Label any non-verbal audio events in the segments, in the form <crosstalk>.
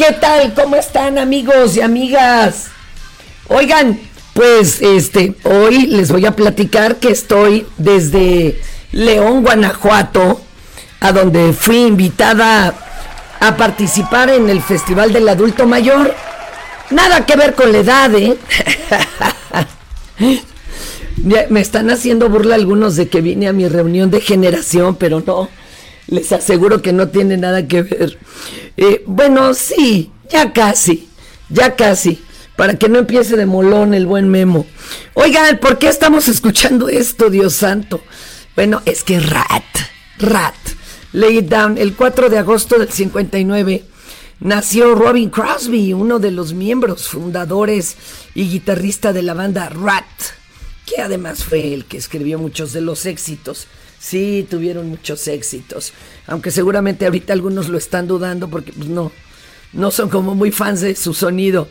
¿Qué tal? ¿Cómo están amigos y amigas? Oigan, pues este, hoy les voy a platicar que estoy desde León, Guanajuato, a donde fui invitada a participar en el Festival del Adulto Mayor. Nada que ver con la edad, ¿eh? <laughs> Me están haciendo burla algunos de que vine a mi reunión de generación, pero no. Les aseguro que no tiene nada que ver. Eh, bueno, sí, ya casi, ya casi. Para que no empiece de molón el buen Memo. Oigan, ¿por qué estamos escuchando esto, Dios santo? Bueno, es que Rat, Rat, Lay It Down, el 4 de agosto del 59, nació Robin Crosby, uno de los miembros fundadores y guitarrista de la banda Rat, que además fue el que escribió muchos de los éxitos. Sí, tuvieron muchos éxitos, aunque seguramente ahorita algunos lo están dudando porque pues, no, no son como muy fans de su sonido.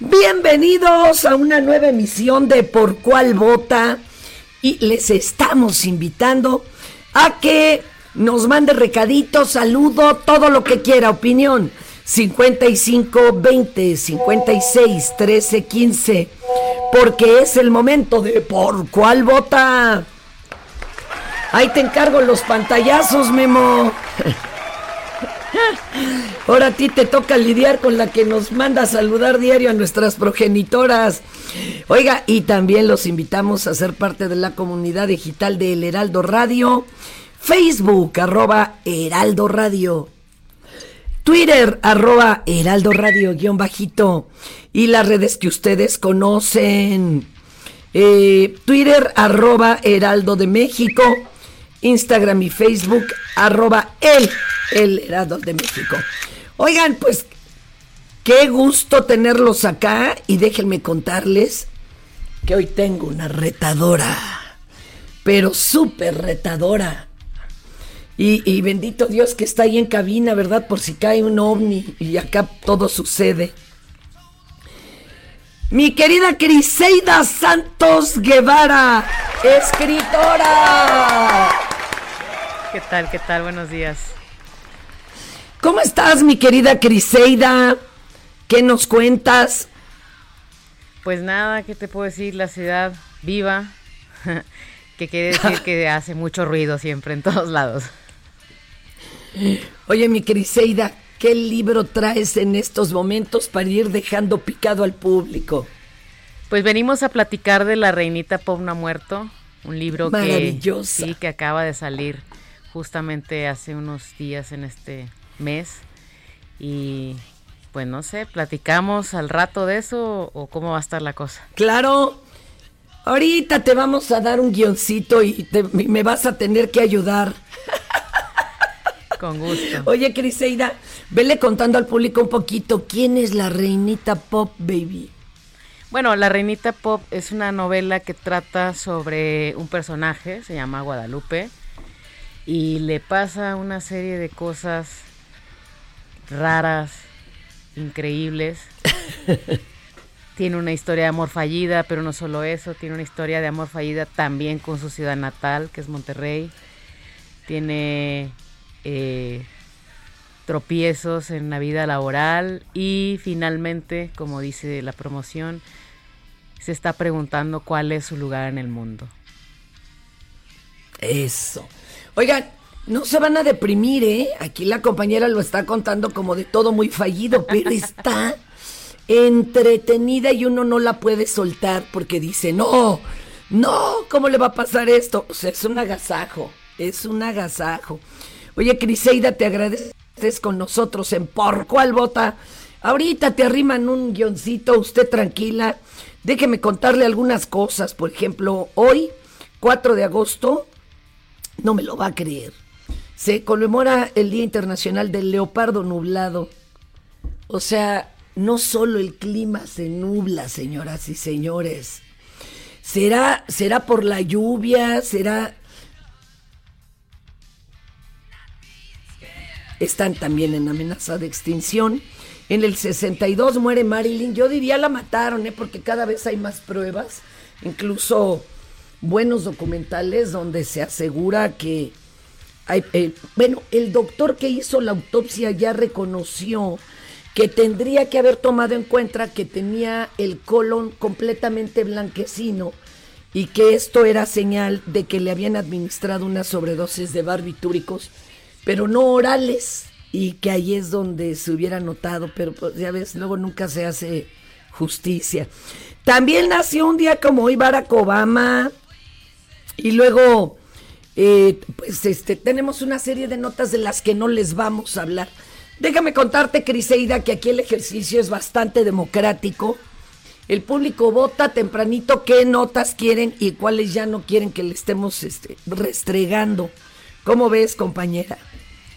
Bienvenidos a una nueva emisión de Por cuál vota y les estamos invitando a que nos mande recadito, saludo, todo lo que quiera, opinión. 55 20 56 13 15 porque es el momento de por cuál vota. Ahí te encargo los pantallazos, Memo. Ahora a ti te toca lidiar con la que nos manda a saludar diario a nuestras progenitoras. Oiga, y también los invitamos a ser parte de la comunidad digital de El Heraldo Radio, Facebook, arroba Heraldo Radio, Twitter, arroba Heraldo Radio, guion bajito, y las redes que ustedes conocen. Eh, Twitter, arroba Heraldo de México. Instagram y Facebook, arroba el, el Heraldo de México. Oigan, pues qué gusto tenerlos acá y déjenme contarles que hoy tengo una retadora, pero súper retadora. Y, y, bendito Dios que está ahí en cabina, ¿verdad? Por si cae un ovni y acá todo sucede. Mi querida Criseida Santos Guevara, escritora. ¿Qué tal? ¿Qué tal? Buenos días. ¿Cómo estás, mi querida Criseida? ¿Qué nos cuentas? Pues nada, ¿qué te puedo decir? La ciudad viva, <laughs> que quiere decir que <laughs> hace mucho ruido siempre en todos lados. Oye, mi Criseida, ¿qué libro traes en estos momentos para ir dejando picado al público? Pues venimos a platicar de La Reinita ha muerto, un libro que sí que acaba de salir justamente hace unos días en este mes y pues no sé, platicamos al rato de eso o cómo va a estar la cosa. Claro. Ahorita te vamos a dar un guioncito y, me vas a tener que ayudar. <laughs> Con gusto. Oye, Criseida, vele contando al público un poquito quién es la reinita pop, baby. Bueno, La Reinita Pop es una novela que trata sobre un personaje, se llama Guadalupe, y le pasa una serie de cosas raras, increíbles. <laughs> tiene una historia de amor fallida, pero no solo eso, tiene una historia de amor fallida también con su ciudad natal, que es Monterrey. Tiene eh, tropiezos en la vida laboral y finalmente, como dice la promoción, se está preguntando cuál es su lugar en el mundo. Eso. Oigan, no se van a deprimir, ¿eh? Aquí la compañera lo está contando como de todo muy fallido, pero está entretenida y uno no la puede soltar porque dice, no, no, ¿cómo le va a pasar esto? O sea, es un agasajo, es un agasajo. Oye, Criseida, te agradeces con nosotros en Por Cuál Bota. Ahorita te arriman un guioncito, usted tranquila. Déjeme contarle algunas cosas. Por ejemplo, hoy, 4 de agosto, no me lo va a creer se conmemora el Día Internacional del Leopardo Nublado. O sea, no solo el clima se nubla, señoras y señores. ¿Será, será por la lluvia? ¿Será...? Están también en amenaza de extinción. En el 62 muere Marilyn. Yo diría la mataron, ¿eh? porque cada vez hay más pruebas. Incluso buenos documentales donde se asegura que eh, bueno, el doctor que hizo la autopsia ya reconoció que tendría que haber tomado en cuenta que tenía el colon completamente blanquecino y que esto era señal de que le habían administrado una sobredosis de barbitúricos, pero no orales, y que ahí es donde se hubiera notado, pero pues, ya ves, luego nunca se hace justicia. También nació un día como hoy Barack Obama, y luego eh, pues este, tenemos una serie de notas de las que no les vamos a hablar. Déjame contarte, Criseida, que aquí el ejercicio es bastante democrático. El público vota tempranito qué notas quieren y cuáles ya no quieren que le estemos este, restregando. ¿Cómo ves, compañera?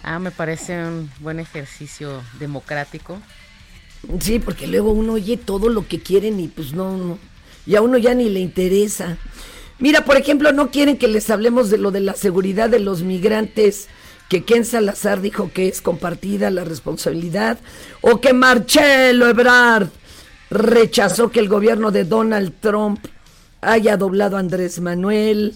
Ah, me parece un buen ejercicio democrático. Sí, porque luego uno oye todo lo que quieren y pues no, no. Y a uno ya ni le interesa. Mira, por ejemplo, no quieren que les hablemos de lo de la seguridad de los migrantes, que Ken Salazar dijo que es compartida la responsabilidad, o que Marcelo Ebrard rechazó que el gobierno de Donald Trump haya doblado a Andrés Manuel,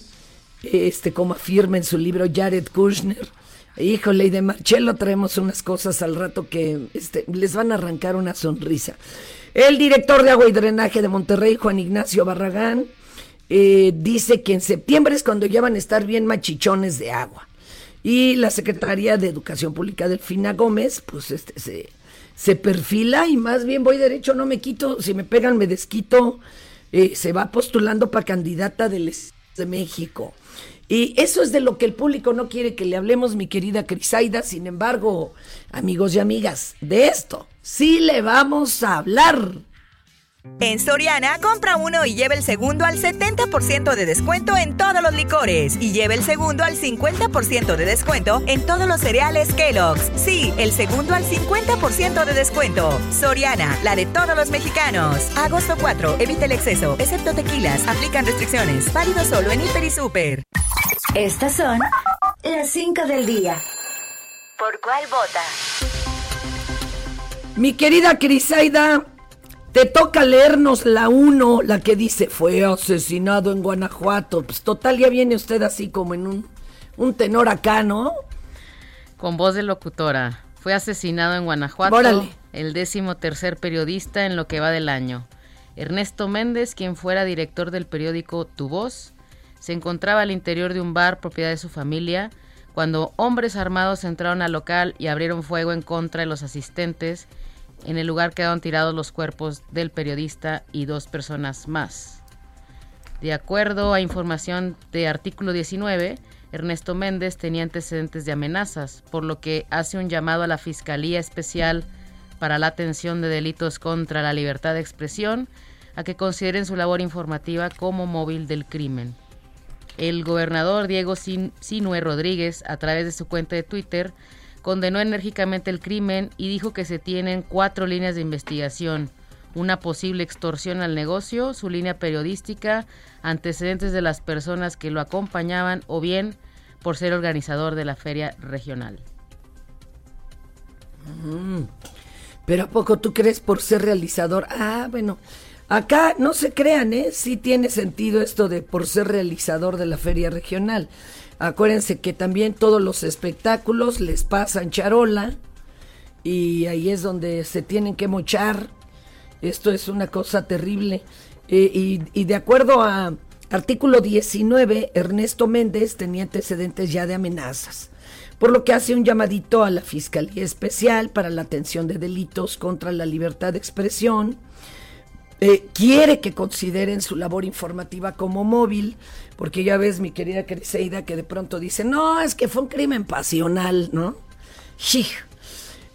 este, como afirma en su libro Jared Kushner. Híjole, y de Marcelo traemos unas cosas al rato que este, les van a arrancar una sonrisa. El director de agua y drenaje de Monterrey, Juan Ignacio Barragán, eh, dice que en septiembre es cuando ya van a estar bien machichones de agua. Y la Secretaría de Educación Pública, Delfina Gómez, pues este, se, se perfila y más bien voy derecho, no me quito, si me pegan me desquito, eh, se va postulando para candidata del de México. Y eso es de lo que el público no quiere que le hablemos, mi querida Crisaida. Sin embargo, amigos y amigas, de esto sí le vamos a hablar. En Soriana, compra uno y lleva el segundo al 70% de descuento en todos los licores y lleva el segundo al 50% de descuento en todos los cereales Kellogg's. Sí, el segundo al 50% de descuento. Soriana, la de todos los mexicanos. Agosto 4, evita el exceso, excepto tequilas. Aplican restricciones. Válido solo en Hiper y Super. Estas son las 5 del día. ¿Por cuál vota? Mi querida Crisaida, te toca leernos la 1, la que dice fue asesinado en Guanajuato. Pues total, ya viene usted así como en un, un tenor acá, ¿no? Con voz de locutora. Fue asesinado en Guanajuato Órale. el décimo tercer periodista en lo que va del año. Ernesto Méndez, quien fuera director del periódico Tu Voz, se encontraba al interior de un bar propiedad de su familia cuando hombres armados entraron al local y abrieron fuego en contra de los asistentes. En el lugar quedaron tirados los cuerpos del periodista y dos personas más. De acuerdo a información de artículo 19, Ernesto Méndez tenía antecedentes de amenazas, por lo que hace un llamado a la Fiscalía Especial para la Atención de Delitos contra la Libertad de Expresión a que consideren su labor informativa como móvil del crimen. El gobernador Diego Sin- Sinue Rodríguez, a través de su cuenta de Twitter, condenó enérgicamente el crimen y dijo que se tienen cuatro líneas de investigación. Una posible extorsión al negocio, su línea periodística, antecedentes de las personas que lo acompañaban o bien por ser organizador de la feria regional. Pero ¿a poco tú crees por ser realizador? Ah, bueno, acá no se crean, ¿eh? Sí tiene sentido esto de por ser realizador de la feria regional. Acuérdense que también todos los espectáculos les pasan charola y ahí es donde se tienen que mochar. Esto es una cosa terrible. Eh, y, de acuerdo a artículo 19, Ernesto Méndez tenía antecedentes ya de amenazas por lo que hace un llamadito a la Fiscalía Especial para la Atención de Delitos contra la Libertad de Expresión. Eh, quiere que consideren su labor informativa como móvil, porque ya ves, mi querida Criseida, que de pronto dice, no, es que fue un crimen pasional, ¿no? Shij.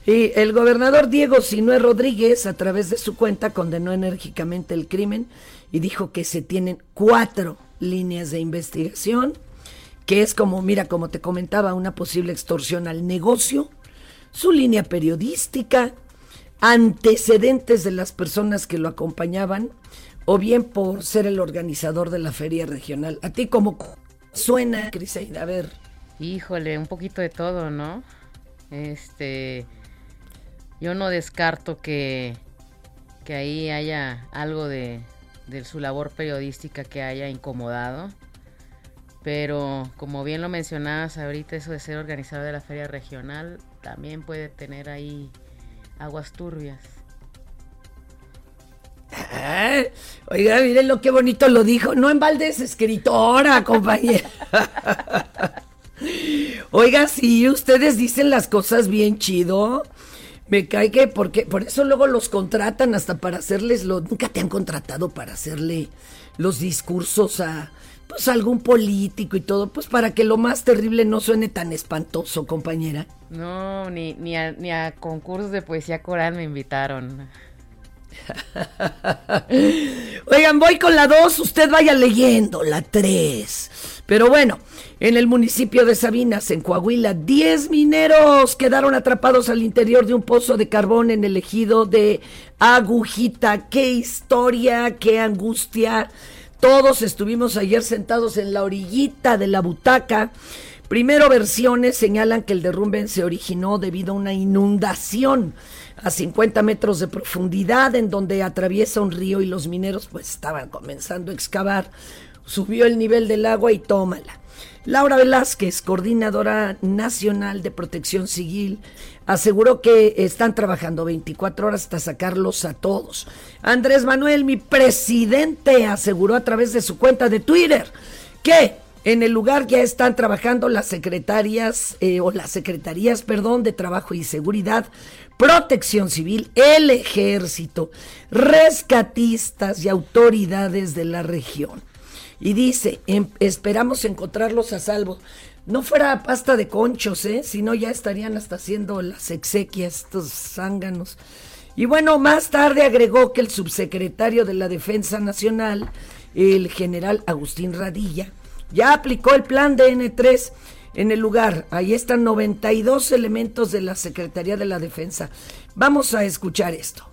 Y el gobernador Diego Sinue Rodríguez, a través de su cuenta, condenó enérgicamente el crimen y dijo que se tienen cuatro líneas de investigación que es como, mira, como te comentaba, una posible extorsión al negocio, su línea periodística, antecedentes de las personas que lo acompañaban, o bien por ser el organizador de la feria regional. ¿A ti cómo suena, Criseida? A ver. Híjole, un poquito de todo, ¿no? Este, yo no descarto que, que ahí haya algo de, de su labor periodística que haya incomodado. Pero como bien lo mencionabas ahorita, eso de ser organizador de la feria regional también puede tener ahí aguas turbias. Ah, oiga, miren lo que bonito lo dijo. No en balde es escritora, compañera. Oiga, sí, ustedes dicen las cosas bien chido. Me cae que porque por eso luego los contratan hasta para hacerles lo nunca te han contratado para hacerle los discursos a pues a algún político y todo, pues para que lo más terrible no suene tan espantoso, compañera. No, ni, ni, a, ni a concursos de poesía coral me invitaron. <laughs> Oigan, voy con la 2, usted vaya leyendo la 3. Pero bueno, en el municipio de Sabinas, en Coahuila, 10 mineros quedaron atrapados al interior de un pozo de carbón en el ejido de Agujita. ¡Qué historia! ¡Qué angustia! Todos estuvimos ayer sentados en la orillita de la butaca. Primero versiones señalan que el derrumbe se originó debido a una inundación a 50 metros de profundidad en donde atraviesa un río y los mineros pues estaban comenzando a excavar. Subió el nivel del agua y tómala. Laura Velázquez, coordinadora nacional de protección civil, aseguró que están trabajando 24 horas hasta sacarlos a todos. Andrés Manuel, mi presidente, aseguró a través de su cuenta de Twitter que en el lugar ya están trabajando las secretarias eh, o las secretarías, perdón, de Trabajo y Seguridad, Protección Civil, el Ejército, rescatistas y autoridades de la región. Y dice, em, esperamos encontrarlos a salvo. No fuera pasta de conchos, ¿eh? Si no, ya estarían hasta haciendo las exequias, estos zánganos. Y bueno, más tarde agregó que el subsecretario de la Defensa Nacional, el general Agustín Radilla, ya aplicó el plan DN3 en el lugar. Ahí están 92 elementos de la Secretaría de la Defensa. Vamos a escuchar esto.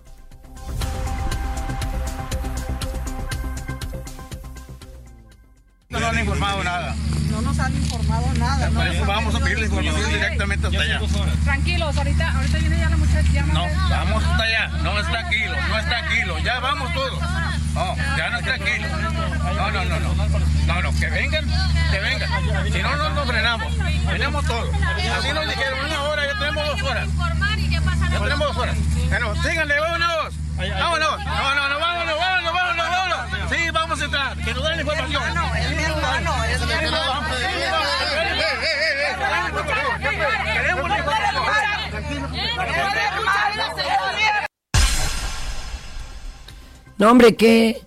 No nos han informado nada. No nos han informado nada. Por eso vamos a pedir la información directamente hasta allá. Tranquilos, ahorita, ahorita viene ya la muchacha. No, vamos hasta allá. No es tranquilo, no es tranquilo. Ya vamos todos. No, ya no es tranquilo. No, no, no, no. No, no, que vengan, que vengan. Si no, no nos frenamos. Venimos todos. Así nos dijeron una hora, ya tenemos dos horas. Ya tenemos dos horas. Bueno, síganle, vámonos. Vámonos. No, no, no, vámonos, vámonos, vámonos, vámonos. Sí, vamos a entrar. Que nos den información. Es mi hermano, es mi hermano. Queremos la No, hombre, qué,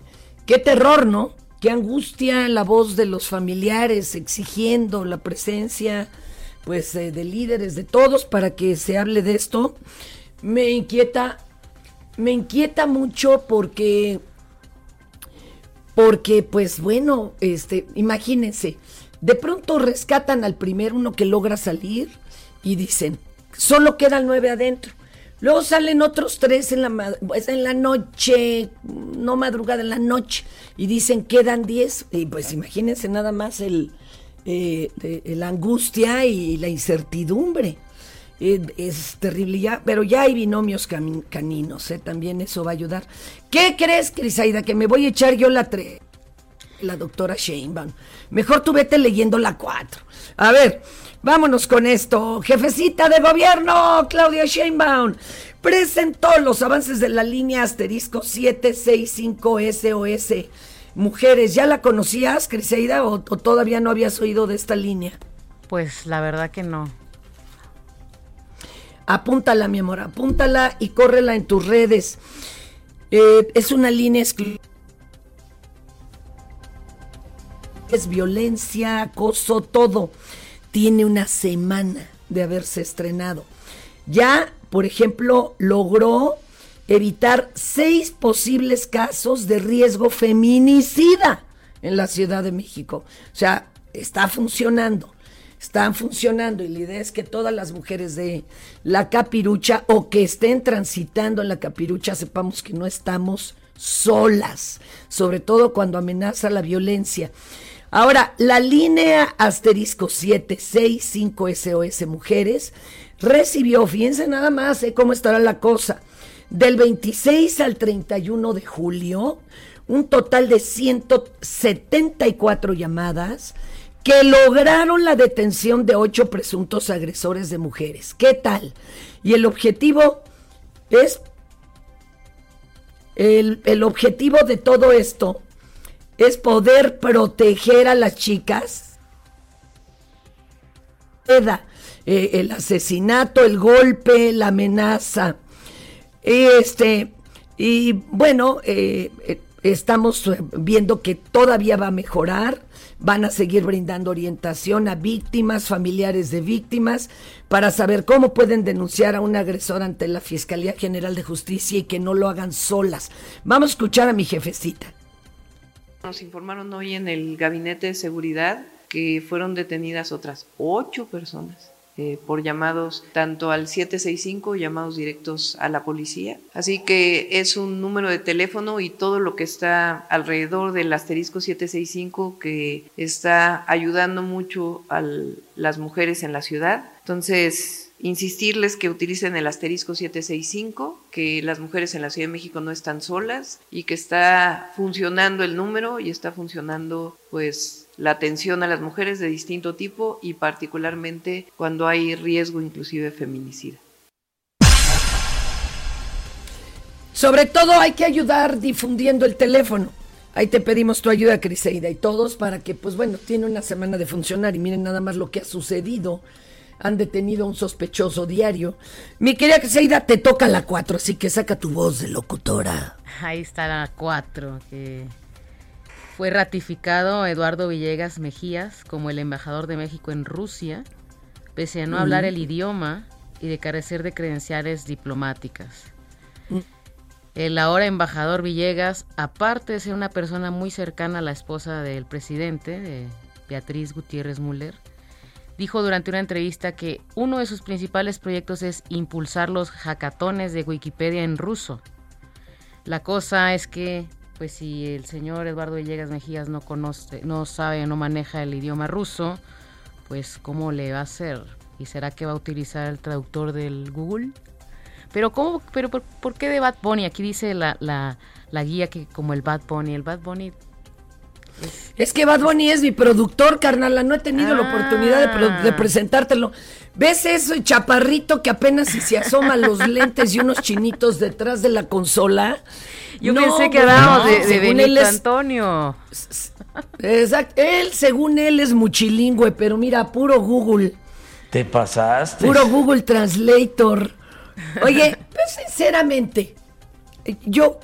qué terror, ¿no? Qué angustia la voz de los familiares exigiendo la presencia, pues, eh, de líderes, de todos, para que se hable de esto. Me inquieta, me inquieta mucho porque, porque, pues, bueno, este, imagínense, de pronto rescatan al primer uno que logra salir y dicen, solo quedan nueve adentro. Luego salen otros tres en la, pues, en la noche, no madrugada, en la noche, y dicen quedan diez. Y pues imagínense nada más el, eh, la angustia y la incertidumbre. Eh, es terrible ya, pero ya hay binomios caninos, eh, también eso va a ayudar. ¿Qué crees, Crisaida? Que me voy a echar yo la tres la doctora Sheinbaum. Mejor tú vete leyendo la 4. A ver, vámonos con esto. Jefecita de gobierno, Claudia Sheinbaum, presentó los avances de la línea asterisco 765 SOS. Mujeres, ¿ya la conocías, Criseida, o, o todavía no habías oído de esta línea? Pues la verdad que no. Apúntala, mi amor, apúntala y córrela en tus redes. Eh, es una línea exclusiva. Es violencia, acoso, todo. Tiene una semana de haberse estrenado. Ya, por ejemplo, logró evitar seis posibles casos de riesgo feminicida en la Ciudad de México. O sea, está funcionando están funcionando y la idea es que todas las mujeres de la capirucha o que estén transitando en la capirucha sepamos que no estamos solas, sobre todo cuando amenaza la violencia. Ahora, la línea asterisco 765 SOS Mujeres recibió, fíjense nada más eh, cómo estará la cosa, del 26 al 31 de julio, un total de 174 llamadas que lograron la detención de ocho presuntos agresores de mujeres. ¿Qué tal? Y el objetivo es, el, el objetivo de todo esto es poder proteger a las chicas. Eh, el asesinato, el golpe, la amenaza. Este, y bueno, eh, eh, estamos viendo que todavía va a mejorar van a seguir brindando orientación a víctimas, familiares de víctimas, para saber cómo pueden denunciar a un agresor ante la Fiscalía General de Justicia y que no lo hagan solas. Vamos a escuchar a mi jefecita. Nos informaron hoy en el Gabinete de Seguridad que fueron detenidas otras ocho personas eh, por llamados tanto al 765, llamados directos a la policía. Así que es un número de teléfono y todo lo que está alrededor del asterisco 765 que está ayudando mucho a las mujeres en la ciudad. Entonces, insistirles que utilicen el asterisco 765, que las mujeres en la Ciudad de México no están solas y que está funcionando el número y está funcionando pues la atención a las mujeres de distinto tipo y particularmente cuando hay riesgo inclusive feminicida. Sobre todo hay que ayudar difundiendo el teléfono. Ahí te pedimos tu ayuda, Criseida, y todos para que, pues bueno, tiene una semana de funcionar y miren nada más lo que ha sucedido. Han detenido a un sospechoso diario. Mi querida Criseida, te toca la 4, así que saca tu voz de locutora. Ahí está la 4, que fue ratificado Eduardo Villegas Mejías como el embajador de México en Rusia, pese a no hablar el idioma y de carecer de credenciales diplomáticas. El ahora embajador Villegas, aparte de ser una persona muy cercana a la esposa del presidente, de Beatriz Gutiérrez Müller, dijo durante una entrevista que uno de sus principales proyectos es impulsar los hackatones de Wikipedia en ruso. La cosa es que, pues si el señor Eduardo Villegas Mejías no conoce, no sabe, no maneja el idioma ruso, pues cómo le va a hacer y será que va a utilizar el traductor del Google. Pero cómo, pero por, qué de Bad Bunny? Aquí dice la, la, la guía que como el Bad Bunny, el Bad Bunny es que Bad Bunny es mi productor, carnal. No he tenido la oportunidad de, ah. presentártelo. ¿Ves eso, chaparrito que apenas si se asoman los <laughs> lentes y unos chinitos detrás de la consola? Yo pensé que hablábamos de, Benito Antonio. Exacto. Él, según él, es muchilingüe, pero mira, puro Google. Te pasaste. Puro Google Translator. Oye, pues sinceramente, yo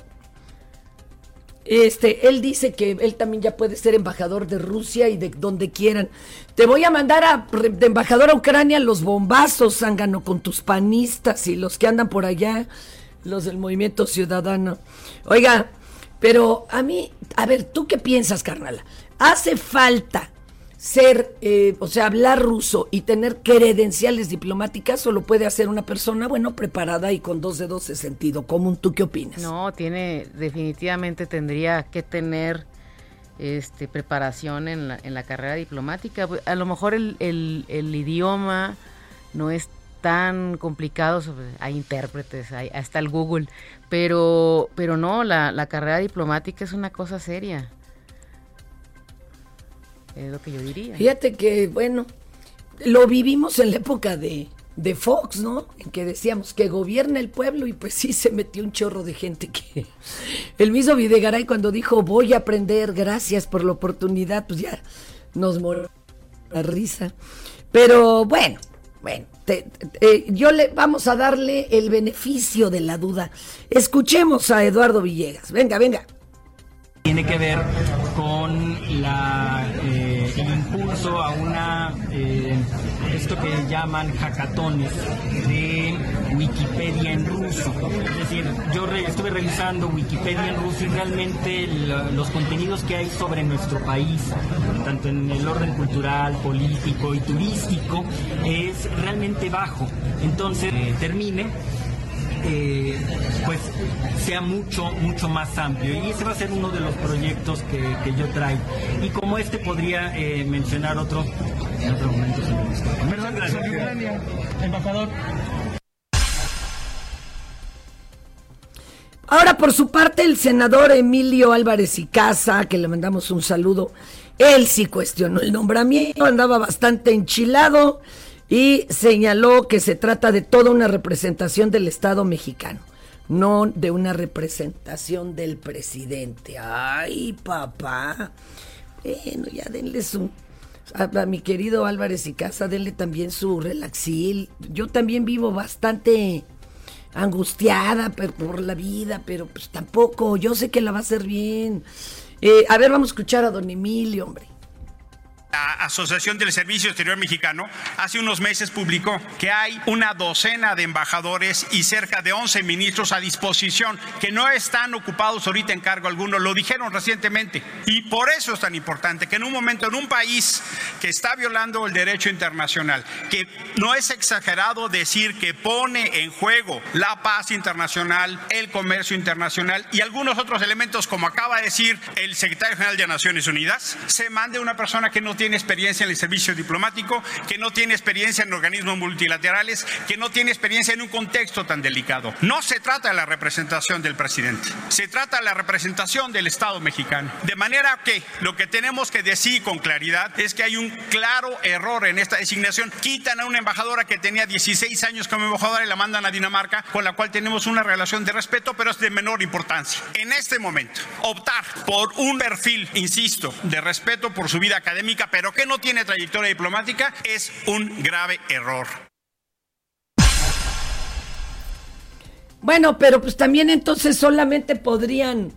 este, él dice que él también ya puede ser embajador de Rusia y de donde quieran. Te voy a mandar a, de embajador a Ucrania los bombazos, zángano, con tus panistas y los que andan por allá, los del movimiento ciudadano. Oiga, pero a mí, a ver, ¿tú qué piensas, carnal? ¿Hace falta ser, eh, o sea, hablar ruso y tener credenciales diplomáticas solo puede hacer una persona, bueno, preparada y con dos dedos de sentido común. ¿Tú qué opinas? No, tiene, definitivamente tendría que tener este, preparación en la, en la carrera diplomática. A lo mejor el, el, idioma no es tan complicado, hay intérpretes, hay, hasta el Google, pero, pero no, la, la carrera diplomática es una cosa seria. Es lo que yo diría. Fíjate que, bueno, lo vivimos en la época de, de Fox, ¿no? En que decíamos que gobierna el pueblo y pues sí se metió un chorro de gente que... <laughs> El mismo Videgaray cuando dijo voy a aprender, gracias por la oportunidad, pues ya nos murió la risa. Pero bueno, bueno, yo le vamos a darle el beneficio de la duda. Escuchemos a Eduardo Villegas. Venga, venga tiene que ver con la, eh, el impulso a una eh, esto que llaman hackatones de Wikipedia en ruso. Es decir, yo estuve revisando Wikipedia en ruso y realmente los contenidos que hay sobre nuestro país, tanto en el orden cultural, político y turístico, es realmente bajo. Entonces, eh, termine eh, pues sea mucho, mucho más amplio. Y ese va a ser uno de los proyectos que, yo traigo. Y como este podría eh, mencionar otro en otro momento. Embajador. Ahora, por su parte, el senador Emilio Álvarez y Casa, que le mandamos un saludo, él sí cuestionó el nombramiento, andaba bastante enchilado y señaló que se trata de toda una representación del Estado mexicano, no de una representación del presidente. Ay, papá. Bueno, ya denle su... A, mi querido Álvarez y Casa, denle también su relaxil. Yo también vivo bastante angustiada por, la vida, pero pues tampoco, yo sé que la va a hacer bien. Eh, a ver, vamos a escuchar a don Emilio, hombre. La Asociación del Servicio Exterior Mexicano hace unos meses publicó que hay una docena de embajadores y cerca de 11 ministros a disposición que no están ocupados ahorita en cargo alguno. Lo dijeron recientemente. Y por eso es tan importante que en un momento, en un país que está violando el derecho internacional, que no es exagerado decir que pone en juego la paz internacional, el comercio internacional y algunos otros elementos, como acaba de decir el secretario general de Naciones Unidas, se mande una persona que tiene experiencia en el servicio diplomático, que no tiene experiencia en organismos multilaterales, que no tiene experiencia en un contexto tan delicado. No se trata de la representación del presidente, se trata de la representación del Estado mexicano. De manera que lo que tenemos que decir con claridad es que hay un claro error en esta designación. Quitan a una embajadora que tenía 16 años como embajadora y la mandan a Dinamarca, con la cual tenemos una relación de respeto, pero es de menor importancia. En este momento, optar por un perfil, insisto, de respeto por su vida académica, pero que no tiene trayectoria diplomática, es un grave error. Bueno, pero pues también entonces solamente podrían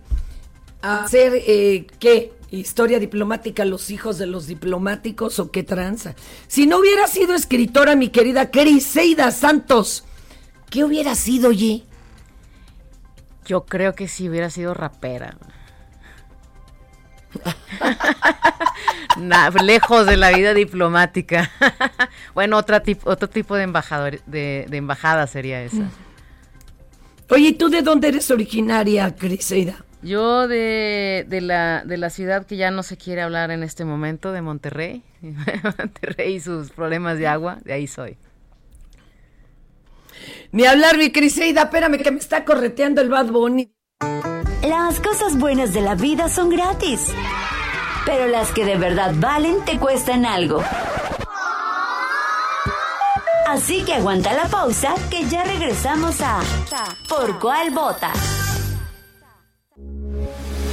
hacer eh, qué historia diplomática los hijos de los diplomáticos o qué tranza. Si no hubiera sido escritora mi querida Criseida Santos, ¿qué hubiera sido allí? Yo creo que si hubiera sido rapera. Lejos de la vida diplomática. <laughs> bueno, otra otro tipo de embajador, de, embajada sería esa. Oye, ¿y tú de dónde eres originaria, Criseida? Yo de, de, la, de la ciudad que ya no se quiere hablar en este momento, de Monterrey. <laughs> Monterrey y sus problemas de agua, de ahí soy. Ni hablar, mi Criseida, espérame que me está correteando el Bad Bunny. Las cosas buenas de la vida son gratis, pero las que de verdad valen te cuestan algo. Así que aguanta la pausa que ya regresamos a Por cuál vota.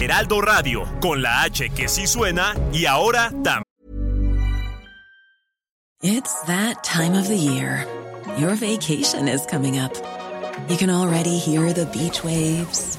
Heraldo Radio, con la H que sí suena y ahora también. It's that time of the year. Your vacation is coming up. You can already hear the beach waves,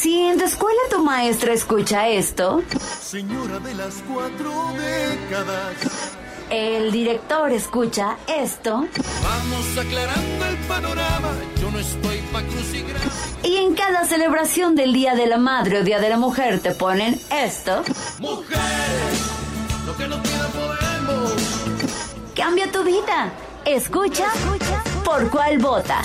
Si en tu escuela tu maestra escucha esto. Señora de las cuatro décadas. El director escucha esto. Vamos aclarando el panorama, yo no estoy pa' crucigra. Y en cada celebración del Día de la Madre o Día de la Mujer te ponen esto. Mujeres, lo que no podemos. Cambia tu vida. Escucha, Escucha por cuál vota.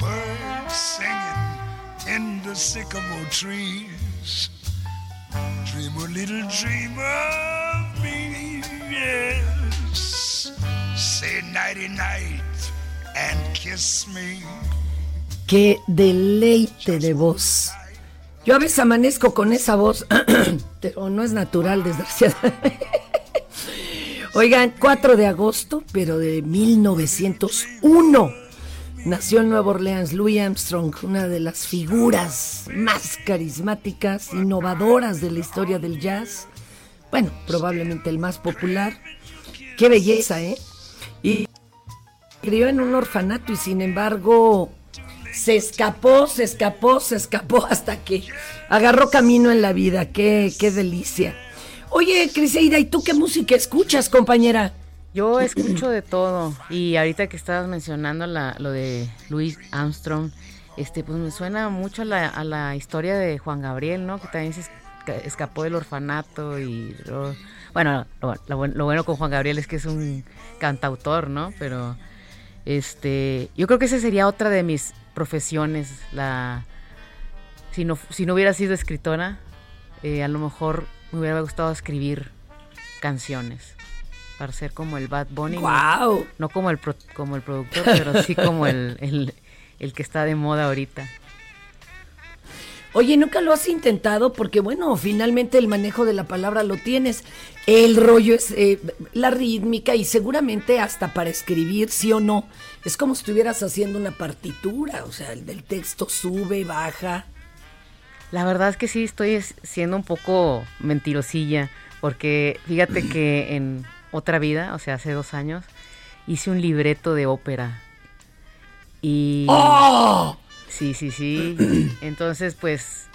Birds singing in the sycamore trees. Dream little dream of me, night and kiss me. Qué deleite de voz. Yo a veces amanezco con esa voz, <clears throat> no es natural, desgraciadamente. <laughs> Oigan, 4 de agosto, pero de 1901, nació en Nueva Orleans Louis Armstrong, una de las figuras más carismáticas, innovadoras de la historia del jazz. Bueno, probablemente el más popular. Qué belleza, ¿eh? Y crió en un orfanato y sin embargo se escapó, se escapó, se escapó <laughs> hasta que agarró camino en la vida. Qué, qué delicia. Oye, Criseida, ¿y tú qué música escuchas, compañera? Yo escucho de todo. Y ahorita que estabas mencionando lo de Louis Armstrong, este, pues me suena mucho a la, historia de Juan Gabriel, ¿no? Que también se escapó del orfanato y... bueno, lo bueno con Juan Gabriel es que es un cantautor, ¿no? Pero este, yo creo que esa sería otra de mis profesiones. La, si, no, si no hubiera sido escritora, eh, a lo mejor me hubiera gustado escribir canciones para ser como el Bad Bunny. Wow. No, como, el como el productor, pero sí como el, el que está de moda ahorita. Oye, nunca lo has intentado porque, bueno, finalmente el manejo de la palabra lo tienes. El rollo es eh, la rítmica y seguramente hasta para escribir, sí o no. Es como si estuvieras haciendo una partitura, o sea, el del texto sube, baja. La verdad es que sí, estoy siendo un poco mentirosilla, porque fíjate que en otra vida, o sea, hace dos años, hice un libreto de ópera. Y... ¡Oh! Sí, sí, sí. <clears throat> Entonces, pues,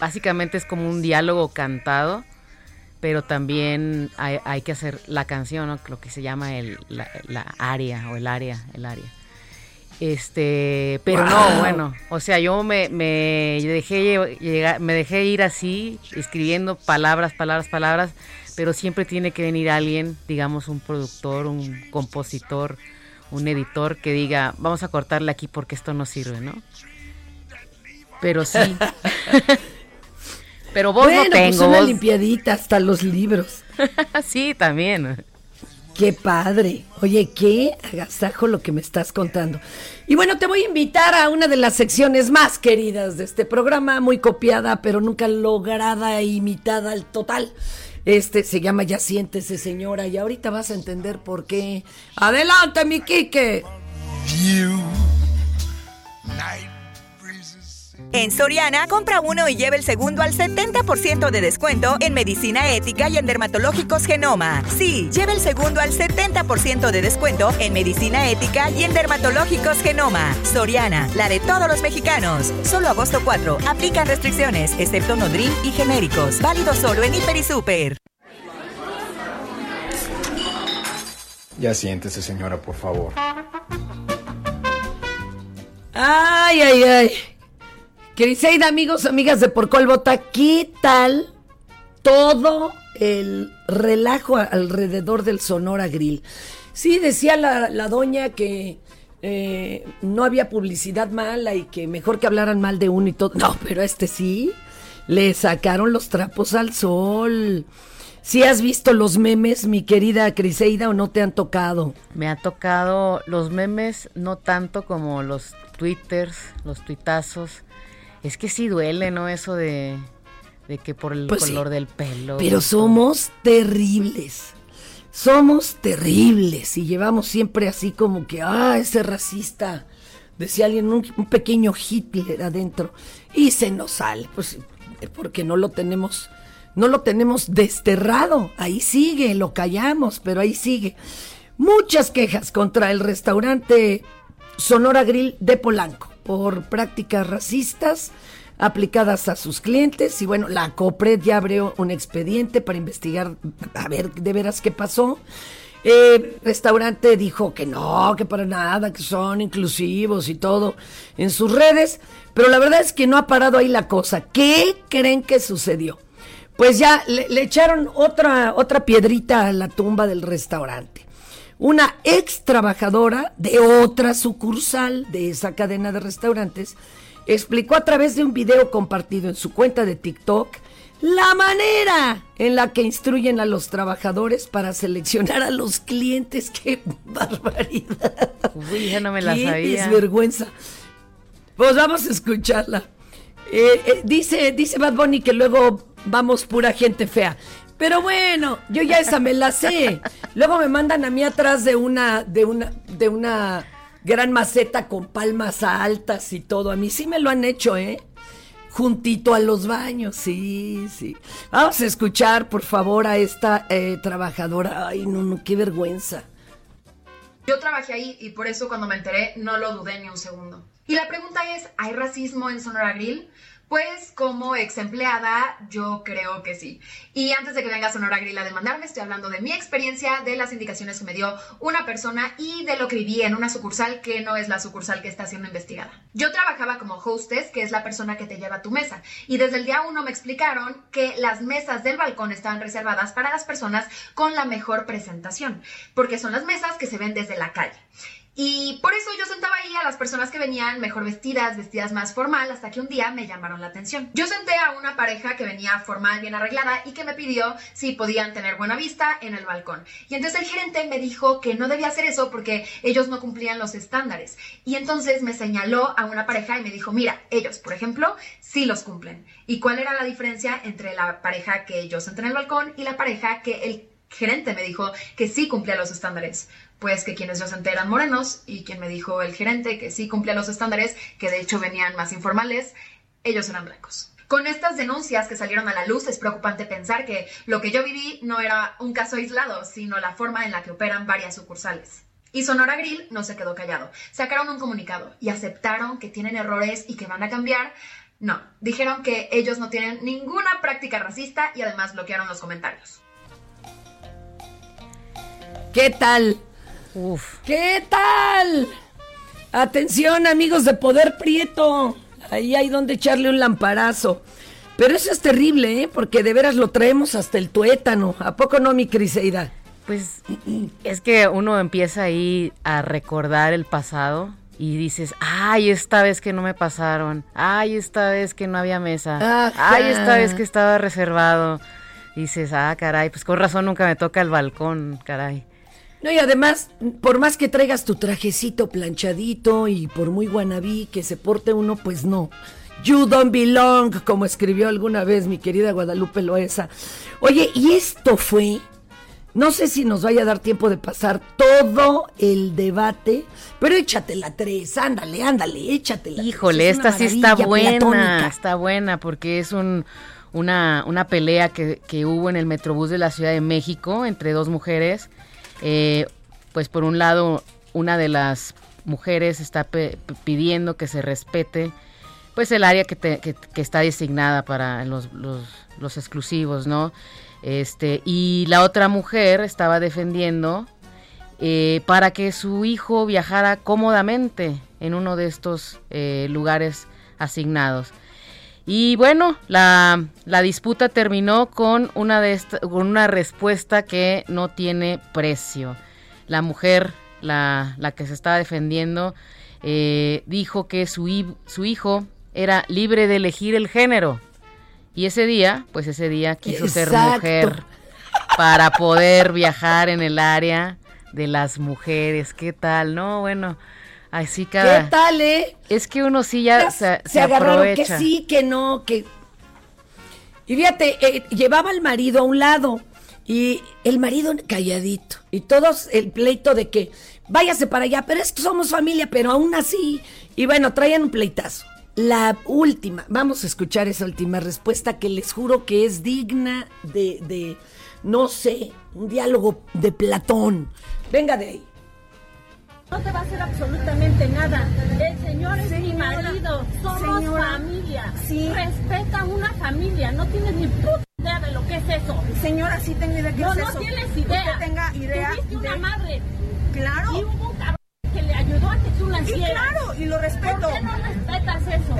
básicamente es como un diálogo cantado, pero también hay, que hacer la canción, lo que se llama el, la, la, aria o el área, el área. Este, pero no, bueno, o sea, yo me, me dejé llegar, me dejé ir así, escribiendo palabras, palabras, palabras, pero siempre tiene que venir alguien, digamos, un productor, un compositor, un editor que diga, vamos a cortarle aquí porque esto no sirve, ¿no? Pero sí. <laughs> Pero vos no Bueno, tengo. pues una vos- limpiadita, hasta los libros. <laughs> sí, también. Qué padre. Oye, qué agasajo lo que me estás contando. Y bueno, te voy a invitar a una de las secciones más queridas de este programa, muy copiada, pero nunca lograda e imitada al total. Este se llama Ya siéntese, señora, y ahorita vas a entender por qué. Adelante, mi Quique. En Soriana, compra uno y lleve el segundo al 70% de descuento en medicina ética y en dermatológicos Genoma. Sí, lleve el segundo al 70% de descuento en medicina ética y en dermatológicos Genoma. Soriana, la de todos los mexicanos. Solo agosto 4. Aplican restricciones, excepto Nodrim y genéricos. Válido solo en Hiper y Super. Ya siéntese, señora, por favor. Ay, ay, ay. Criseida, amigos, amigas de Por Bota, ¿qué tal todo el relajo alrededor del Sonora Grill? Sí, decía la, doña que eh, no había publicidad mala y que mejor que hablaran mal de uno y todo. No, pero este sí, le sacaron los trapos al sol. ¿Sí has visto los memes, mi querida Criseida, o no te han tocado? Me ha tocado los memes, no tanto como los twitters, los tuitazos. Es que sí duele, ¿no? Eso de, de que por el Pues sí, color del pelo. Pero somos terribles. Somos terribles y llevamos siempre así como que, ah, ese racista, decía alguien, un, un pequeño Hitler adentro. Y se nos sale, pues, porque no lo tenemos, no lo tenemos desterrado. Ahí sigue, lo callamos, pero ahí sigue. Muchas quejas contra el restaurante Sonora Grill de Polanco por prácticas racistas aplicadas a sus clientes y bueno, la COPRED ya abrió un expediente para investigar a ver de veras qué pasó. Eh, restaurante dijo que no, que para nada, que son inclusivos y todo en sus redes, pero la verdad es que no ha parado ahí la cosa. ¿Qué creen que sucedió? Pues ya le, le echaron otra, otra piedrita a la tumba del restaurante una ex trabajadora de otra sucursal de esa cadena de restaurantes explicó a través de un video compartido en su cuenta de TikTok la manera en la que instruyen a los trabajadores para seleccionar a los clientes. <laughs> ¡Qué barbaridad! Uy, ya no me la ¡Qué sabía. desvergüenza! Pues vamos a escucharla. Eh, eh, dice, dice Bad Bunny que luego vamos pura gente fea. Pero bueno, yo ya esa me la sé. Luego me mandan a mí atrás de una, de una, de una gran maceta con palmas altas y todo. A mí sí me lo han hecho, ¿eh? Juntito a los baños, sí, sí. Vamos a escuchar, por favor, a esta eh, trabajadora. Ay, no, no, qué vergüenza. Yo trabajé ahí y por eso cuando me enteré no lo dudé ni un segundo. Y la pregunta es, ¿hay racismo en Sonora Grill? Pues como ex empleada, yo creo que sí. Y antes de que venga Sonora Grill a demandarme, estoy hablando de mi experiencia, de las indicaciones que me dio una persona y de lo que viví en una sucursal que no es la sucursal que está siendo investigada. Yo trabajaba como hostess, que es la persona que te lleva a tu mesa. Y desde el día uno me explicaron que las mesas del balcón estaban reservadas para las personas con la mejor presentación, porque son las mesas que se ven desde la calle. Y por eso yo sentaba ahí a las personas que venían mejor vestidas, vestidas más formal, hasta que un día me llamaron la atención. Yo senté a una pareja que venía formal, bien arreglada, y que me pidió si podían tener buena vista en el balcón. Y entonces el gerente me dijo que no debía hacer eso porque ellos no cumplían los estándares. Y entonces me señaló a una pareja y me dijo, mira, ellos, por ejemplo, sí los cumplen. ¿Y cuál era la diferencia entre la pareja que yo senté en el balcón y la pareja que el gerente me dijo que sí cumplía los estándares? Pues que quienes yo senté eran morenos y quien me dijo el gerente que sí cumplía los estándares, que de hecho venían más informales, ellos eran blancos. Con estas denuncias que salieron a la luz es preocupante pensar que lo que yo viví no era un caso aislado, sino la forma en la que operan varias sucursales. Y Sonora Grill no se quedó callado. Sacaron un comunicado y aceptaron que tienen errores y que van a cambiar. No, dijeron que ellos no tienen ninguna práctica racista y además bloquearon los comentarios. ¿Qué tal? ¿Qué tal? Atención, amigos de Poder Prieto. Ahí hay donde echarle un lamparazo. Pero eso es terrible, ¿eh? Porque de veras lo traemos hasta el tuétano. ¿A poco no, mi Criseida? Pues es que uno empieza ahí a recordar el pasado y dices, ay, esta vez que no me pasaron, ay, esta vez que no había mesa, ay, esta vez que estaba reservado. dices, ah, caray, pues con razón nunca me toca el balcón, caray. No, y además, por más que traigas tu trajecito planchadito y por muy guanabí que se porte uno, pues no. You don't belong, como escribió alguna vez mi querida Guadalupe Loesa. Oye, y esto fue no sé si nos vaya a dar tiempo de pasar todo el debate, pero échatela tres, ándale, ándale, échatela. Híjole, esta sí está buena, está buena porque es un, una, una pelea que, que, hubo en el Metrobús de la Ciudad de México entre dos mujeres. Eh, pues por un lado, una de las mujeres está pidiendo que se respete pues el área que, que, que está designada para los, los, los exclusivos, ¿no? Este, y la otra mujer estaba defendiendo eh, para que su hijo viajara cómodamente en uno de estos eh, lugares asignados. Y bueno, la, disputa terminó con una, de con una respuesta que no tiene precio. La mujer, la, que se estaba defendiendo, eh, dijo que su, su hijo era libre de elegir el género y ese día, pues ese día quiso ser mujer para poder viajar en el área de las mujeres. ¿Qué tal? No, bueno, así cada... ¿Qué tal, eh? Es que uno sí ya se, se, agarraron que sí, que no, que... Y fíjate, eh, llevaba al marido a un lado y el marido calladito y todos el pleito de que váyase para allá, pero es que somos familia, pero aún así. Y bueno, traían un pleitazo la última, vamos a escuchar esa última respuesta que les juro que es digna de, de no sé, un diálogo de Platón. Venga de ahí. No te va a hacer absolutamente nada. El señor es mi marido. Somos familia. Sí. Respeta una familia. No tienes ni puta idea de lo que es eso. Señora, sí tengo idea de qué no, es no eso. No tienes idea. Usted tenga idea. Tuviste una madre. Claro. Y hubo un cabrón que le ayudó a que tú nacieras. Y claro, y lo respeto. ¿Por qué no respetas eso?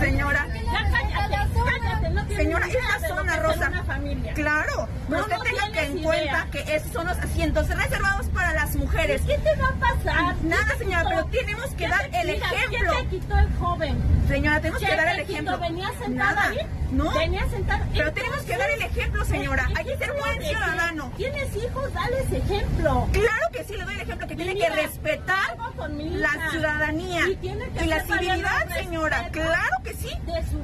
Señora. Ya cállate, cállate, no tienes Señora, de lo zona es rosa. Una familia. Claro, pero No, usted no tenga que en cuenta que esos son los asientos reservados para las mujeres. ¿Qué te va a pasar? Nada, ¿Qué te señora, pero tenemos que ¿Qué dar el ejemplo. ¿Quién te quitó el joven? Señora, tenemos que ¿Quién dar el quitó? ejemplo. ¿Venía sentada Nada. ahí? No. Venía sentada. Pero tenemos que dar el ejemplo, señora. Hay que ser buen ciudadano. ¿Tienes hijos? Dales ejemplo. Claro que sí, le doy el ejemplo que tiene que Mira, respetar la ciudadanía Y tiene que y la civilidad, señora. Claro que sí.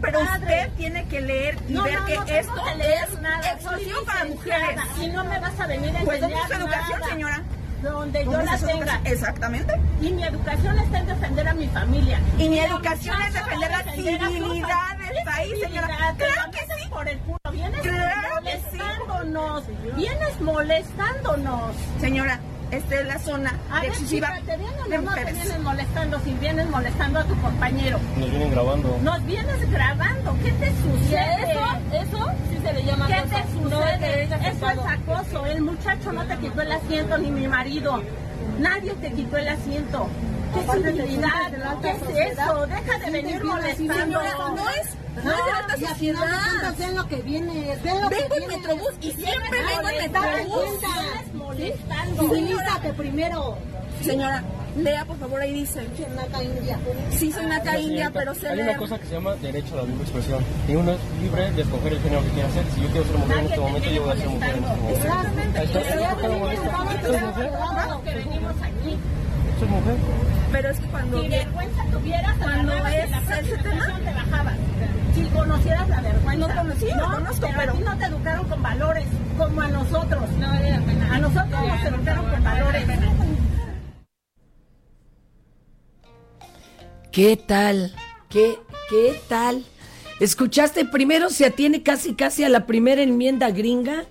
Pero padre. usted tiene que leer y No, ver no, que no esto es nada. exclusivo para mujeres. Y no me vas a venir a Pues ¿dónde enseñar es su educación, nada. señora? Donde yo ¿Dónde la tenga. Exactamente. Y mi educación está en defender a mi familia. Y mi educación es defender la civilidad del país, ¿Qué señora. Claro la que sí. por el culo. Vienes Claro que sí. molestándonos. Vienes molestándonos. Señora, esta es la zona A ver, exclusiva chica, ¿te vienen o no te vienen molestando si vienes molestando a tu compañero? Nos vienen grabando. Nos vienes grabando. ¿Qué te sucede? eso? ¿Eso? Sí se le llama ¿Qué te sucede? Eso es acoso. El muchacho no te quitó el asiento ni mi marido. Nadie te quitó el asiento. ¿Qué civilidad? ¿Qué es eso? Deja de venir molestando. Señora, no es, no es de alta sociedad. Ven lo que viene, ven lo Vengo en Metrobús y siempre vengo en Metrobús. Molestando. Civilízate primero. Señora, lea por favor, ahí dice. Naca India. Sí, soy naca india, pero se Hay lee. una cosa que se llama derecho a la libre expresión. Y uno es libre de escoger el género que quiera hacer. Si yo quiero ser mujer en este momento, yo voy a ser mujer en este momento. Exactamente. Que venimos. Pero es que cuando Si vergüenza tuvieras, Cuando es ese tema. te bajabas. Si conocieras la vergüenza. No conocí, lo conozco, pero... pero- a ti no te educaron con valores, como a nosotros. A nosotros nos educaron con valores. ¿Qué tal? ¿Qué, qué tal? ¿Escuchaste? Primero se atiene casi casi a la primera enmienda gringa.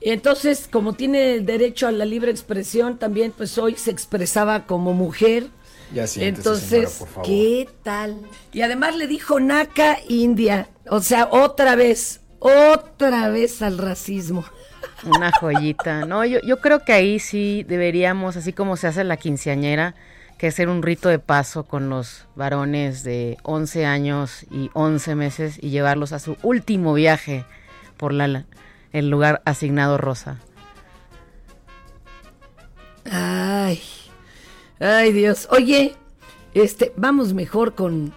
Entonces, como tiene derecho a la libre expresión, también pues hoy se expresaba como mujer. Ya siéntese, Entonces, señora, por favor. ¿qué tal? Y además le dijo Naka India. O sea, otra vez, otra vez al racismo. Una joyita. No, yo, yo creo que ahí sí deberíamos, así como se hace la quinceañera, que hacer un rito de paso con los varones de 11 años y 11 meses y llevarlos a su último viaje por la, el lugar asignado rosa. Ay, ay Dios. Oye, Este, vamos mejor con,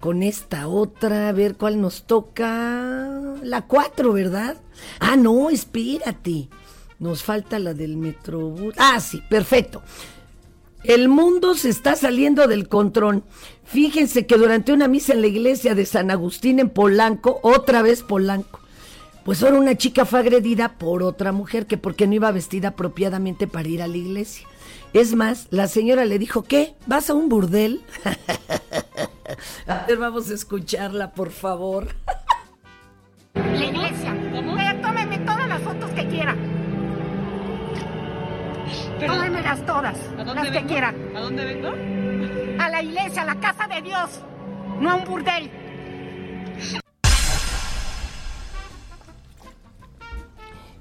con esta otra, a ver cuál nos toca. La 4, ¿verdad? Ah, no, espérate. Nos falta la del Metrobús. Ah, sí, perfecto. El mundo se está saliendo del control. Fíjense que durante una misa en la iglesia de San Agustín en Polanco, otra vez Polanco, pues ahora una chica fue agredida por otra mujer que porque no iba vestida apropiadamente para ir a la iglesia. Es más, la señora le dijo, ¿qué? ¿Vas a un burdel? <laughs> a ver, vamos a escucharla, por favor. La iglesia. Eh, tómeme todas las fotos que quiera. Tómemelas todas, las que quiera. ¿A dónde vengo? A la iglesia, a la casa de Dios, no a un burdel.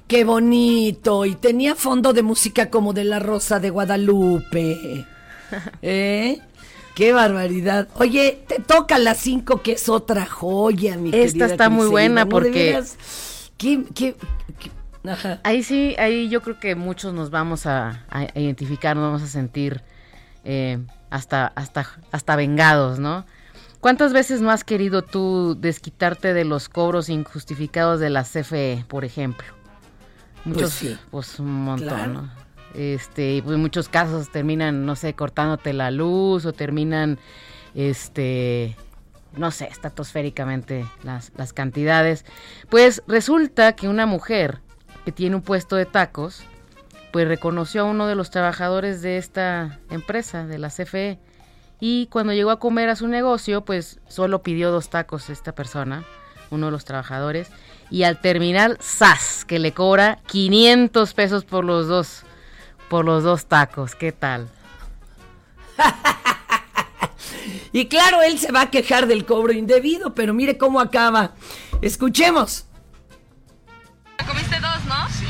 Qué bonito. Y tenía fondo de música como de la Rosa de Guadalupe. <laughs> ¿Eh? Qué barbaridad. Oye, te toca la 5, que es otra joya, mi Esta está muy buena porque... ¿Qué, qué, Ajá. Ahí sí, ahí yo creo que muchos nos vamos a, a identificar, nos vamos a sentir eh, hasta, hasta, hasta vengados, ¿no? ¿Cuántas veces no has querido tú desquitarte de los cobros injustificados de la CFE, por ejemplo? Muchos, pues, sí. pues un montón, ¿no? Este, pues en muchos casos terminan, no sé, cortándote la luz o terminan, este, no sé, estratosféricamente las, las cantidades. Pues resulta que una mujer que tiene un puesto de tacos, pues reconoció a uno de los trabajadores de esta empresa, de la CFE, y cuando llegó a comer a su negocio, pues solo pidió dos tacos esta persona, uno de los trabajadores, y al terminar, ¡zas! que le cobra 500 pesos por los dos, por los dos tacos. ¿Qué tal? <laughs> y claro, él se va a quejar del cobro indebido, pero mire cómo acaba. Escuchemos. Comiste dos, ¿no? Sí,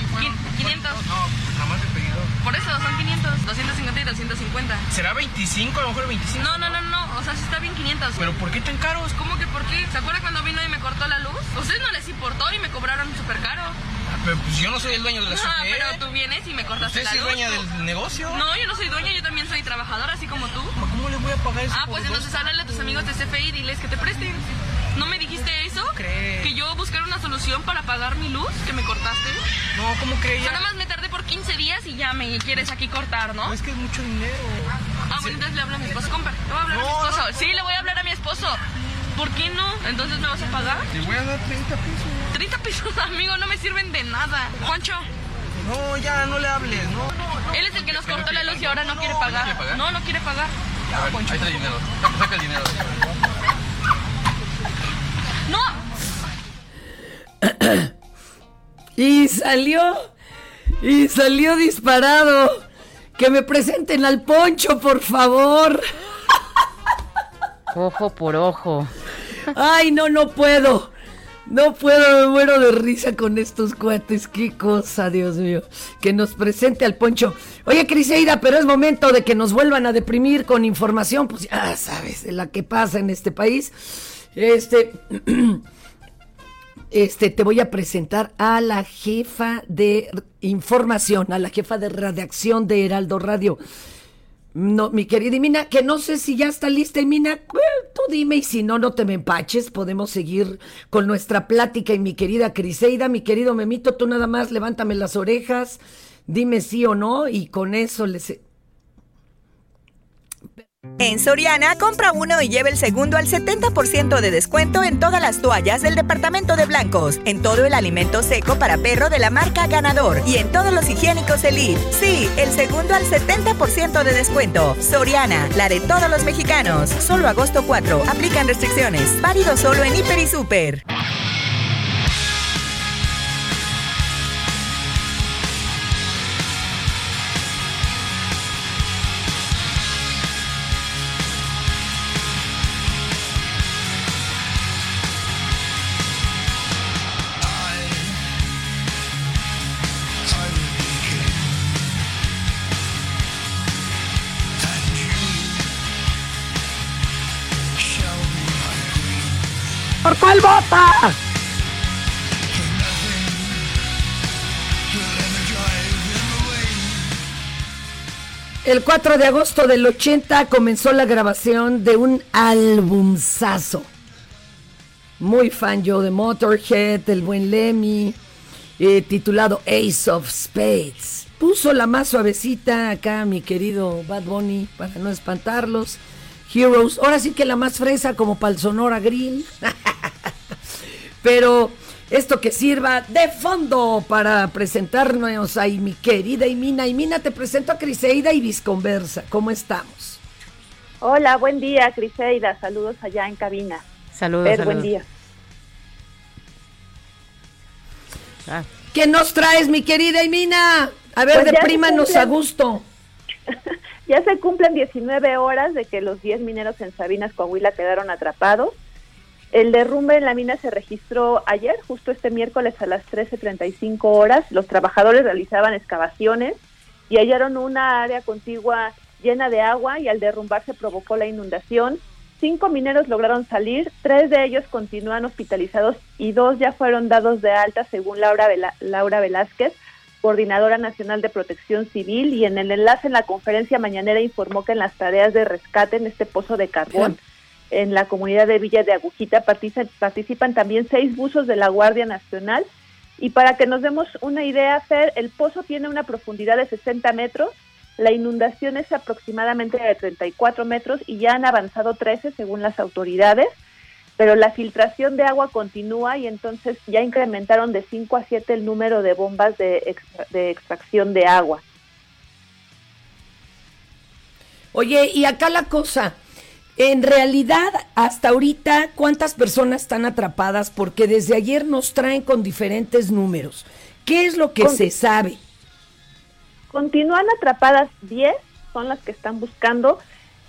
500. No, jamás he pedido. Por eso, son 500, 250 y 250. ¿Será 25? A lo mejor 25. No, no, no, no, o sea, sí está bien 500. ¿Pero por qué tan caros? ¿Cómo que por qué? ¿Se acuerda cuando vino y me cortó la luz? ¿A ustedes no les importó y me cobraron súper caro? Ah, pero pues yo no soy el dueño de la No, CFE. pero tú vienes y me cortaste ¿Usted la es luz. dueña del negocio? No, yo no soy dueña, yo también soy trabajadora, así como tú. ¿Cómo le voy a pagar eso Ah, pues entonces háblale a tus amigos de CFE y diles que te presten. ¿No me dijiste eso? crees? Que yo buscara una solución para pagar mi luz que me cortaste. No, ¿cómo crees? O sea, nada más me tardé por 15 días y ya me quieres aquí cortar, ¿no? Es que es mucho dinero. Ah, bueno, entonces le hablo a mi esposo. Compra, le voy a hablar a mi esposo. no. Sí, le voy a hablar a mi esposo. ¿Por qué no? Entonces me vas a pagar. Te voy a dar 30 pesos. 30 pesos, <laughs> amigo, no me sirven de nada. Juancho, No, ya, no le hables, no. él es el que nos cortó la luz y ahora no quiere pagar. quiere pagar? No, no quiere pagar. A ver, ahí está el dinero. Saca el dinero. ¡No! <coughs> Y salió, y salió disparado. Que me presenten al poncho, por favor. <laughs> Ojo por ojo. Ay, no, no puedo. No puedo, me muero de risa con estos cuates. Qué cosa, Dios mío. Que nos presente al poncho. Oye, Criseida, pero es momento de que nos vuelvan a deprimir con información, pues ya sabes, de la que pasa en este país. Este. <clears throat> Este, te voy a presentar a la jefa de información, a la jefa de redacción de Heraldo Radio. No, mi querida Mina, que no sé si ya está lista, Mina, tú dime y si no, no te me empaches, podemos seguir con nuestra plática. Y mi querida Criseida, mi querido Memito, tú nada más levántame las orejas, dime sí o no y con eso les... En Soriana, compra uno y lleve el segundo al 70% de descuento en todas las toallas del departamento de blancos, en todo el alimento seco para perro de la marca Ganador y en todos los higiénicos Elite. Sí, el segundo al 70% de descuento. Soriana, la de todos los mexicanos. Solo agosto 4. Aplican restricciones. Válido solo en Hiper y Super. El 4 de agosto del 80 comenzó la grabación de un albumzazo. Muy fan yo de Motorhead, el buen Lemmy, eh, titulado Ace of Spades. Puso la más suavecita acá mi querido Bad Bunny para no espantarlos. Heroes, ahora sí que la más fresa como para el Sonora Grill. <laughs> Pero esto que sirva de fondo para presentarnos a mi querida Imina. Imina, te presento a Criseida y Visconversa. ¿Cómo estamos? Hola, buen día, Criseida. Saludos allá en cabina. Saludos, Fer, saludos. buen día. Ah, ¿Qué nos traes, mi querida Imina? A ver, Pues de ya se prímanos cumplen- a gusto. <laughs> Ya se cumplen 19 horas de que los 10 mineros en Sabinas, Coahuila, quedaron atrapados. El derrumbe en la mina se registró ayer, justo este miércoles a las 13.35 horas. Los trabajadores realizaban excavaciones y hallaron una área contigua llena de agua y al derrumbarse provocó la inundación. Cinco mineros lograron salir, tres de ellos continúan hospitalizados y dos ya fueron dados de alta, según Laura, Vela- Laura Velázquez, coordinadora nacional de protección civil, y en el enlace en la conferencia mañanera informó que en las tareas de rescate en este pozo de carbón en la comunidad de Villa de Agujita partici- participan también seis buzos de la Guardia Nacional. Y para que nos demos una idea, Fer, el pozo tiene una profundidad de 60 metros, la inundación es aproximadamente de 34 metros y ya han avanzado 13 según las autoridades, pero la filtración de agua continúa y entonces ya incrementaron de 5 a 7 el número de bombas de, extra- de extracción de agua. Oye, y acá la cosa, en realidad, hasta ahorita, ¿cuántas personas están atrapadas? Porque desde ayer nos traen con diferentes números. ¿Qué es lo que Con- se sabe? Continúan atrapadas 10, son las que están buscando.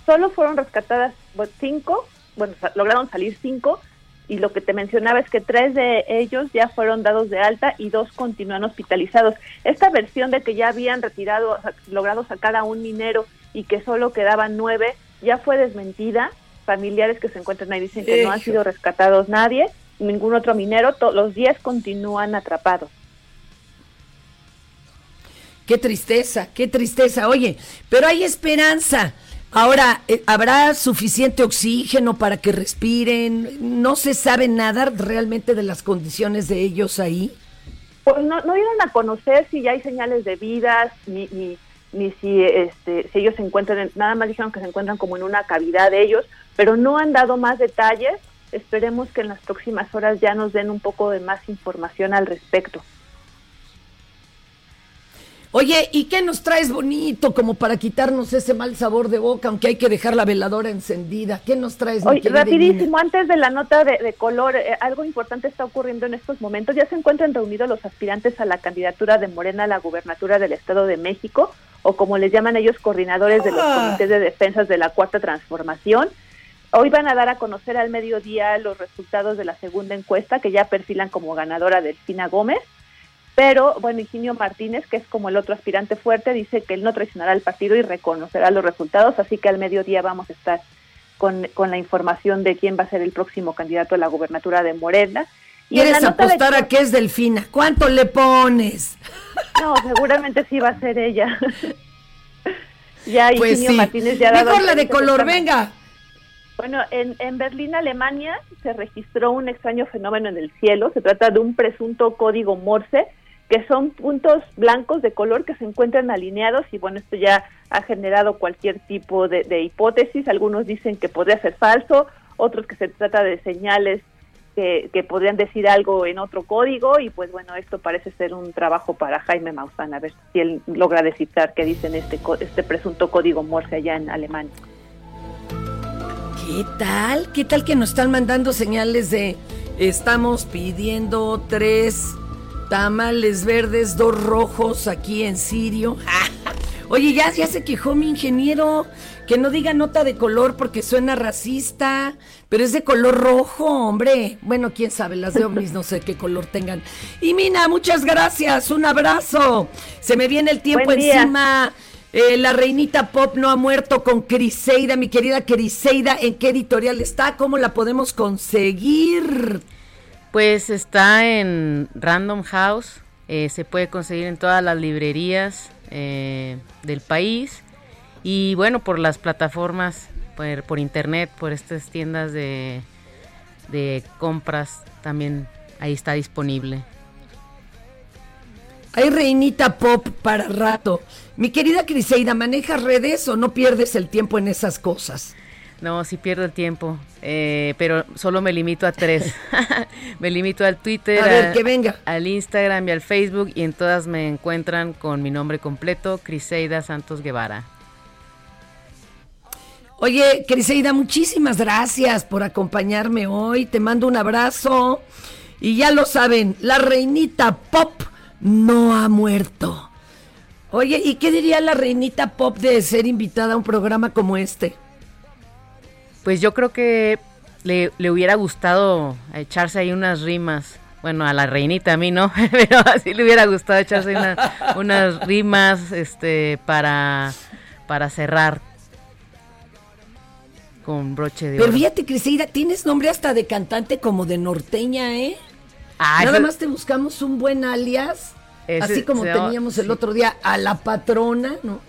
Solo fueron rescatadas 5, bueno, lograron salir 5 y lo que te mencionaba es que tres de ellos ya fueron dados de alta y dos continúan hospitalizados. Esta versión de que ya habían retirado, logrado sacar a un minero y que solo quedaban nueve, ya fue desmentida. Familiares que se encuentran ahí dicen que no han sido rescatados nadie, ningún otro minero, los 10 continúan atrapados. Qué tristeza, qué tristeza. Oye, pero hay esperanza. Ahora, eh, ¿habrá suficiente oxígeno para que respiren? ¿No se sabe nada realmente de las condiciones de ellos ahí? Pues no, no dieron a conocer si ya hay señales de vida, ni, ni, ni si, este, si ellos se encuentran, en- nada más dijeron que se encuentran como en una cavidad de ellos, pero no han dado más detalles. Esperemos que en las próximas horas ya nos den un poco de más información al respecto. Oye, ¿y qué nos traes bonito como para quitarnos ese mal sabor de boca, aunque hay que dejar la veladora encendida? ¿Qué nos traes? Oye, rapidísimo, antes de la nota de, de color, eh, algo importante está ocurriendo en estos momentos. Ya se encuentran reunidos los aspirantes a la candidatura de Morena a la gubernatura del Estado de México, o como les llaman ellos, coordinadores de los Ah. comités de defensas de la Cuarta Transformación. Hoy van a dar a conocer al mediodía los resultados de la segunda encuesta, que ya perfilan como ganadora Delfina Gómez. Pero, bueno, Higinio Martínez, que es como el otro aspirante fuerte, dice que él no traicionará al partido y reconocerá los resultados, así que al mediodía vamos a estar con, con la información de quién va a ser el próximo candidato a la gubernatura de Morena. Y ¿Quieres de- apostar a que es Delfina? ¿Cuánto le pones? <laughs> No, seguramente sí va a ser ella. <laughs> ya Pues Higinio sí. Martínez ya Mejor la de color, venga. Bueno, en, en Berlín, Alemania, se registró un extraño fenómeno en el cielo. Se trata de un presunto código Morse, que son puntos blancos de color que se encuentran alineados y bueno, esto ya ha generado cualquier tipo de, de hipótesis. Algunos dicen que podría ser falso, otros que se trata de señales que, que podrían decir algo en otro código y pues bueno, esto parece ser un trabajo para Jaime Maussan, a ver si él logra descifrar qué dicen este, este presunto código Morse allá en Alemania. ¿Qué tal? ¿Qué tal que nos están mandando señales de estamos pidiendo tres tamales verdes, dos rojos aquí en Sirio? <laughs> Oye, ya, ya se quejó mi ingeniero que no diga nota de color porque suena racista, pero es de color rojo, hombre. Bueno, quién sabe, las de ovnis no sé qué color tengan. Y Mina, muchas gracias, un abrazo. Se me viene el tiempo encima. Eh, la reinita pop no ha muerto con Criseida, mi querida Criseida. ¿En qué editorial está? ¿Cómo la podemos conseguir? Pues está en Random House, eh, se puede conseguir en todas las librerías eh, del país Y bueno, por las plataformas, por, por internet, por estas tiendas de, de compras, también ahí está disponible. Hay reinita pop para rato. Mi querida Criseida, ¿manejas redes o no pierdes el tiempo en esas cosas? No, sí pierdo el tiempo, eh, pero solo me limito a tres. <laughs> me limito al Twitter, A ver, que venga. al Instagram y al Facebook y en todas me encuentran con mi nombre completo, Criseida Santos Guevara. Oye, Criseida, muchísimas gracias por acompañarme hoy. Te mando un abrazo. Y ya lo saben, la reinita pop no ha muerto. Oye, ¿y qué diría la reinita pop de ser invitada a un programa como este? Pues yo creo que le, le hubiera gustado echarse ahí unas rimas. Bueno, a la reinita, a mí no, <laughs> pero así le hubiera gustado echarse una- unas rimas este, para, para cerrar con broche de Pero fíjate, Criseida, tienes nombre hasta de cantante como de norteña, ¿eh? Ah, Nada eso- más te buscamos un buen alias, Ese así como se- teníamos el sí. otro día a la patrona, ¿no?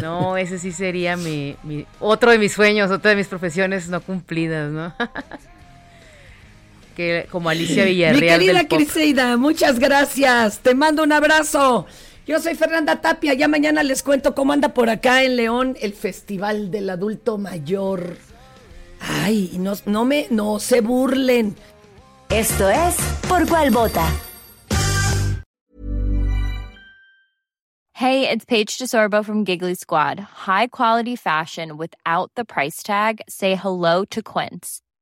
No, ese sí sería mi, mi- otro de mis sueños, otra de mis profesiones no cumplidas, ¿no? <laughs> que como Alicia Mi Villarreal querida del pop. Criseida, muchas gracias. Te mando un abrazo. Yo soy Fernanda Tapia. Ya mañana les cuento cómo anda por acá en León el Festival del Adulto Mayor. Ay, no, no me, no se burlen. Esto es Por Cuál Vota. Hey, it's Paige DeSorbo from Giggly Squad. High quality fashion without the price tag. Say hello to Quince.